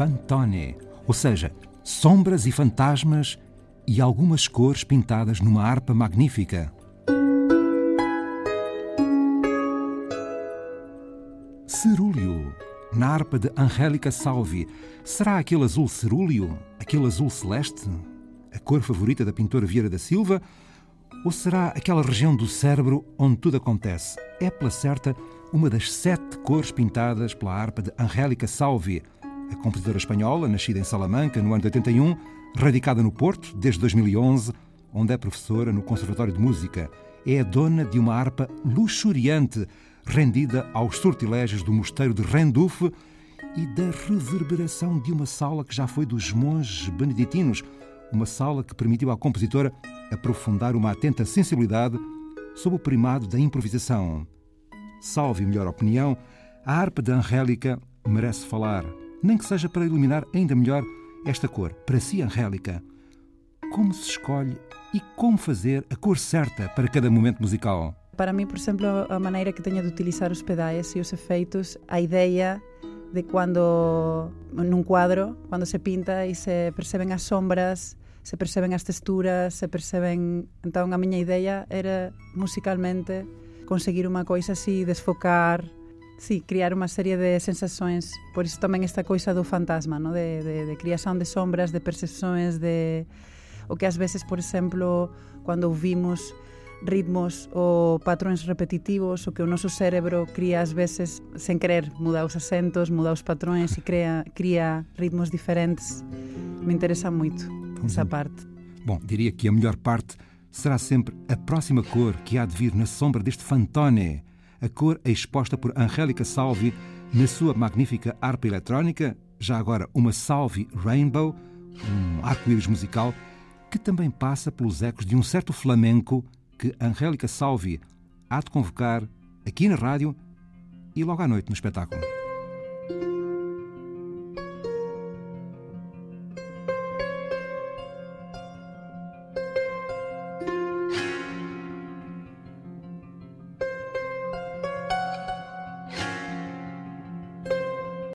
Fantone, ou seja, sombras e fantasmas e algumas cores pintadas numa harpa magnífica. Cerúleo, na harpa de Angélica Salvi. Será aquele azul cerúleo? Aquele azul celeste? A cor favorita da pintora Vieira da Silva? Ou será aquela região do cérebro onde tudo acontece? É, pela certa, uma das sete cores pintadas pela harpa de Angélica Salvi, a compositora espanhola, nascida em Salamanca no ano de 81, radicada no Porto desde 2011, onde é professora no Conservatório de Música. É a dona de uma harpa luxuriante, rendida aos sortilégios do mosteiro de Rendulf e da reverberação de uma sala que já foi dos monges beneditinos, uma sala que permitiu à compositora aprofundar uma atenta sensibilidade sob o primado da improvisação. Salve melhor opinião, a harpa da Angélica merece falar, nem que seja para iluminar ainda melhor esta cor, para si, Angélica. Como se escolhe e como fazer a cor certa para cada momento musical? Para mim, por exemplo, a maneira que tenho de utilizar os pedais e os efeitos, a ideia de quando num quadro, quando se pinta e se percebem as sombras, se percebem as texturas, se percebem... Então a minha ideia era musicalmente conseguir uma coisa assim, desfocar, sí, criar uma série de sensações. Por isso também esta coisa do fantasma, ¿no? de, de, de criação de sombras, de percepções, de o que às vezes, por exemplo, quando ouvimos ritmos ou patrões repetitivos, o que o nosso cérebro cria às vezes sem querer, muda os acentos, muda os patrões e cria, cria ritmos diferentes. Me interessa muito essa parte. Bom, diria que a melhor parte será sempre a próxima cor que há de vir na sombra deste Fantone, a cor é exposta por Angélica Salvi na sua magnífica harpa eletrónica, já agora uma Salvi Rainbow, um arco-íris musical, que também passa pelos ecos de um certo flamenco que Angélica Salvi há de convocar aqui na rádio e logo à noite no espetáculo.